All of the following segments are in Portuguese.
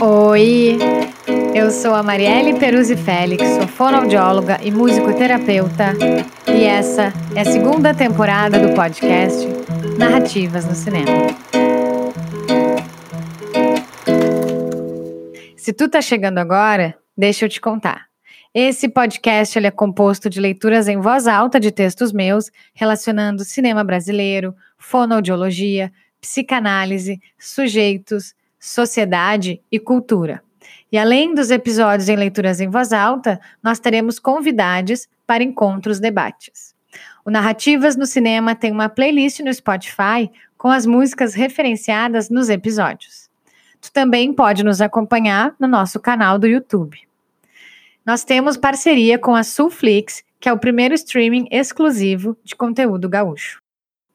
Oi, eu sou a Marielle Peruzzi Félix, sou fonoaudióloga e musicoterapeuta, e essa é a segunda temporada do podcast Narrativas no Cinema. Se tu tá chegando agora, deixa eu te contar. Esse podcast ele é composto de leituras em voz alta de textos meus relacionando cinema brasileiro, fonoaudiologia, psicanálise, sujeitos, sociedade e cultura. E além dos episódios em leituras em voz alta, nós teremos convidados para encontros debates. O Narrativas no Cinema tem uma playlist no Spotify com as músicas referenciadas nos episódios. Tu também pode nos acompanhar no nosso canal do YouTube. Nós temos parceria com a Sulflix, que é o primeiro streaming exclusivo de conteúdo gaúcho.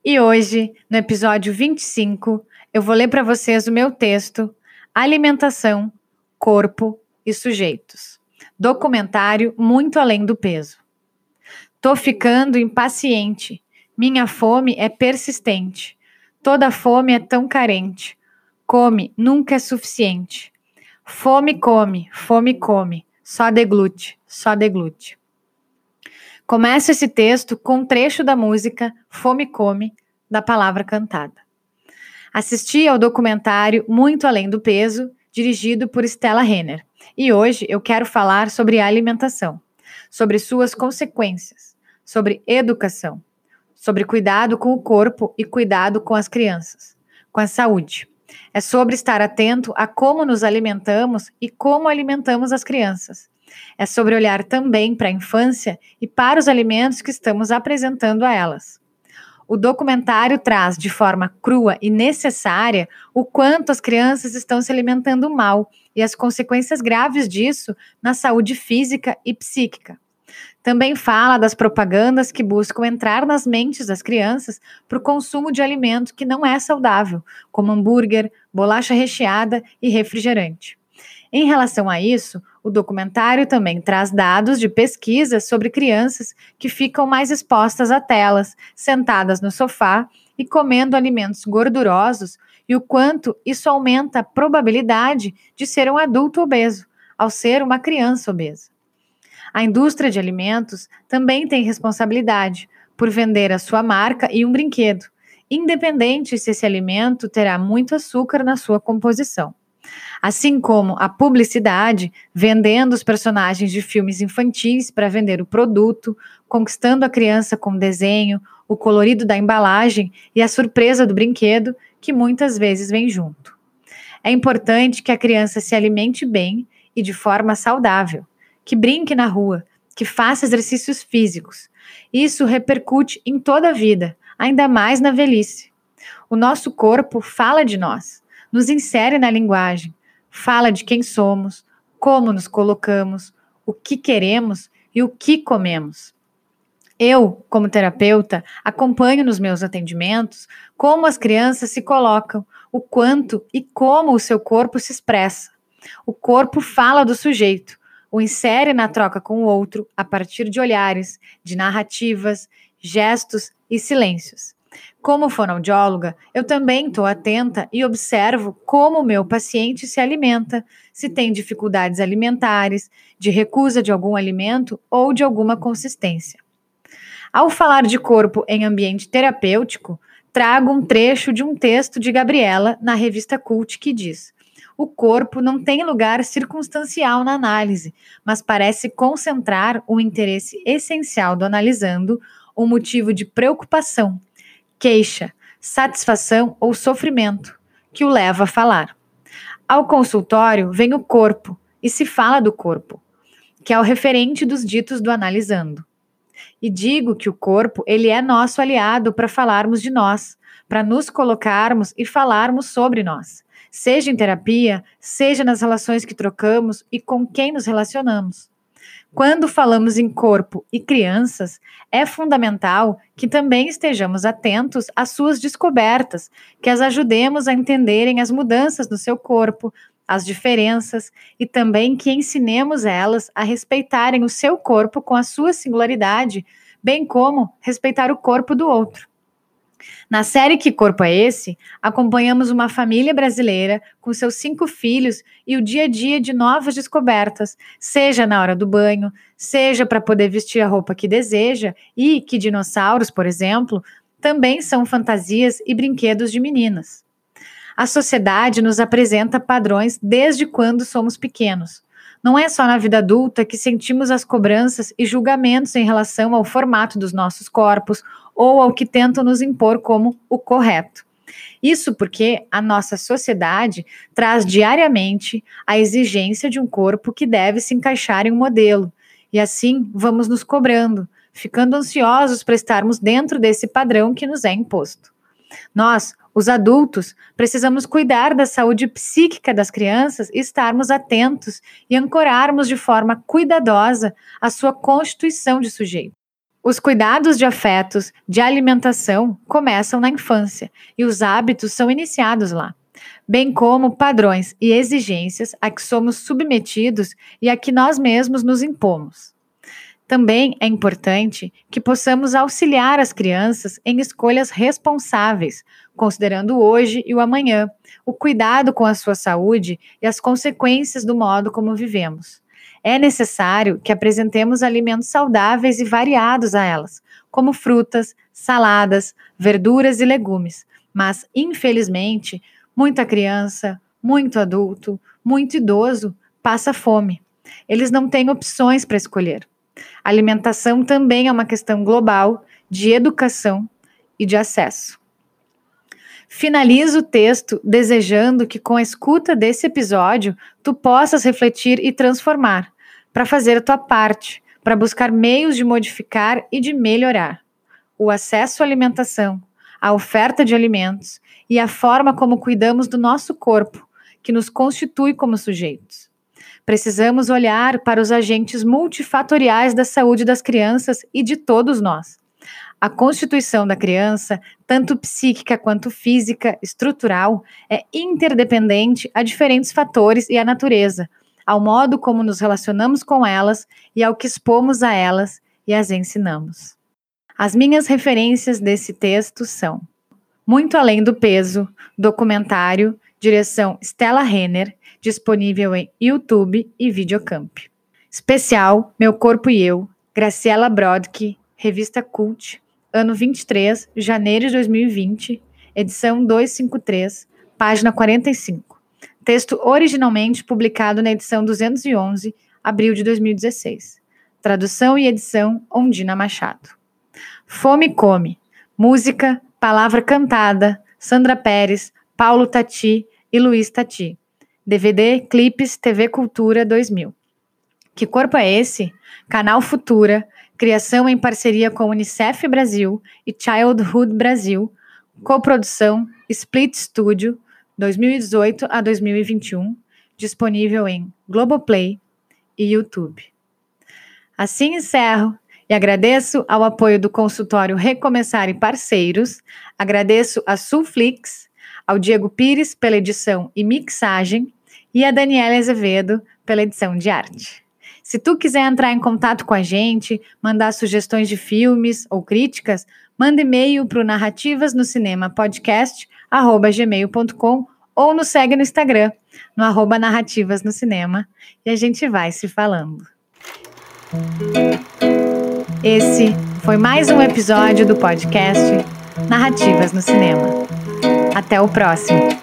E hoje, no episódio 25, eu vou ler para vocês o meu texto Alimentação, Corpo e Sujeitos. Documentário muito além do peso. Tô ficando impaciente. Minha fome é persistente. Toda fome é tão carente. Come, nunca é suficiente. Fome come, fome come. Só deglute, só deglute. Começo esse texto com um trecho da música Fome Come, da palavra cantada. Assisti ao documentário Muito Além do Peso, dirigido por Stella Renner, e hoje eu quero falar sobre alimentação, sobre suas consequências, sobre educação, sobre cuidado com o corpo e cuidado com as crianças, com a saúde. É sobre estar atento a como nos alimentamos e como alimentamos as crianças. É sobre olhar também para a infância e para os alimentos que estamos apresentando a elas. O documentário traz de forma crua e necessária o quanto as crianças estão se alimentando mal e as consequências graves disso na saúde física e psíquica. Também fala das propagandas que buscam entrar nas mentes das crianças para o consumo de alimento que não é saudável, como hambúrguer, bolacha recheada e refrigerante. Em relação a isso, o documentário também traz dados de pesquisa sobre crianças que ficam mais expostas a telas, sentadas no sofá e comendo alimentos gordurosos e o quanto isso aumenta a probabilidade de ser um adulto obeso, ao ser uma criança obesa. A indústria de alimentos também tem responsabilidade por vender a sua marca e um brinquedo, independente se esse alimento terá muito açúcar na sua composição. Assim como a publicidade, vendendo os personagens de filmes infantis para vender o produto, conquistando a criança com o desenho, o colorido da embalagem e a surpresa do brinquedo, que muitas vezes vem junto. É importante que a criança se alimente bem e de forma saudável que brinque na rua, que faça exercícios físicos. Isso repercute em toda a vida, ainda mais na velhice. O nosso corpo fala de nós, nos insere na linguagem, fala de quem somos, como nos colocamos, o que queremos e o que comemos. Eu, como terapeuta, acompanho nos meus atendimentos como as crianças se colocam, o quanto e como o seu corpo se expressa. O corpo fala do sujeito, o insere na troca com o outro a partir de olhares, de narrativas, gestos e silêncios. Como fonoaudióloga, eu também estou atenta e observo como o meu paciente se alimenta, se tem dificuldades alimentares, de recusa de algum alimento ou de alguma consistência. Ao falar de corpo em ambiente terapêutico, trago um trecho de um texto de Gabriela na revista Cult que diz: o corpo não tem lugar circunstancial na análise, mas parece concentrar o interesse essencial do analisando, um motivo de preocupação, queixa, satisfação ou sofrimento, que o leva a falar. Ao consultório vem o corpo e se fala do corpo, que é o referente dos ditos do analisando. E digo que o corpo, ele é nosso aliado para falarmos de nós, para nos colocarmos e falarmos sobre nós seja em terapia, seja nas relações que trocamos e com quem nos relacionamos. Quando falamos em corpo e crianças, é fundamental que também estejamos atentos às suas descobertas, que as ajudemos a entenderem as mudanças no seu corpo, as diferenças e também que ensinemos elas a respeitarem o seu corpo com a sua singularidade, bem como respeitar o corpo do outro. Na série Que Corpo é Esse? acompanhamos uma família brasileira com seus cinco filhos e o dia a dia de novas descobertas, seja na hora do banho, seja para poder vestir a roupa que deseja e que dinossauros, por exemplo, também são fantasias e brinquedos de meninas. A sociedade nos apresenta padrões desde quando somos pequenos. Não é só na vida adulta que sentimos as cobranças e julgamentos em relação ao formato dos nossos corpos ou ao que tentam nos impor como o correto. Isso porque a nossa sociedade traz diariamente a exigência de um corpo que deve se encaixar em um modelo. E assim vamos nos cobrando, ficando ansiosos para estarmos dentro desse padrão que nos é imposto. Nós, os adultos, precisamos cuidar da saúde psíquica das crianças e estarmos atentos e ancorarmos de forma cuidadosa a sua constituição de sujeito. Os cuidados de afetos, de alimentação, começam na infância e os hábitos são iniciados lá, bem como padrões e exigências a que somos submetidos e a que nós mesmos nos impomos. Também é importante que possamos auxiliar as crianças em escolhas responsáveis, considerando hoje e o amanhã, o cuidado com a sua saúde e as consequências do modo como vivemos. É necessário que apresentemos alimentos saudáveis e variados a elas, como frutas, saladas, verduras e legumes. Mas, infelizmente, muita criança, muito adulto, muito idoso passa fome. Eles não têm opções para escolher. Alimentação também é uma questão global de educação e de acesso. Finalizo o texto desejando que, com a escuta desse episódio, tu possas refletir e transformar, para fazer a tua parte, para buscar meios de modificar e de melhorar o acesso à alimentação, a oferta de alimentos e a forma como cuidamos do nosso corpo, que nos constitui como sujeitos. Precisamos olhar para os agentes multifatoriais da saúde das crianças e de todos nós. A constituição da criança, tanto psíquica quanto física, estrutural, é interdependente a diferentes fatores e à natureza, ao modo como nos relacionamos com elas e ao que expomos a elas e as ensinamos. As minhas referências desse texto são Muito Além do Peso, documentário, direção Stella Renner, disponível em YouTube e Videocamp. Especial Meu Corpo e Eu, Graciela Brodke, Revista Cult, ano 23, janeiro de 2020, edição 253, página 45. Texto originalmente publicado na edição 211, abril de 2016. Tradução e edição Ondina Machado. Fome Come. Música, palavra cantada, Sandra Pérez, Paulo Tati e Luiz Tati. DVD Clipes TV Cultura 2000. Que Corpo é Esse? Canal Futura, criação em parceria com Unicef Brasil e Childhood Brasil, coprodução Split Studio 2018 a 2021, disponível em Globoplay e YouTube. Assim encerro e agradeço ao apoio do consultório Recomeçar e parceiros, agradeço a Sulflix, ao Diego Pires pela edição e mixagem e a Daniela Azevedo pela edição de arte. Se tu quiser entrar em contato com a gente, mandar sugestões de filmes ou críticas, manda e-mail para o Narrativas no Cinema Podcast gmail.com ou nos segue no Instagram, no arroba Narrativas no Cinema, e a gente vai se falando. Esse foi mais um episódio do podcast Narrativas no Cinema. Até o próximo!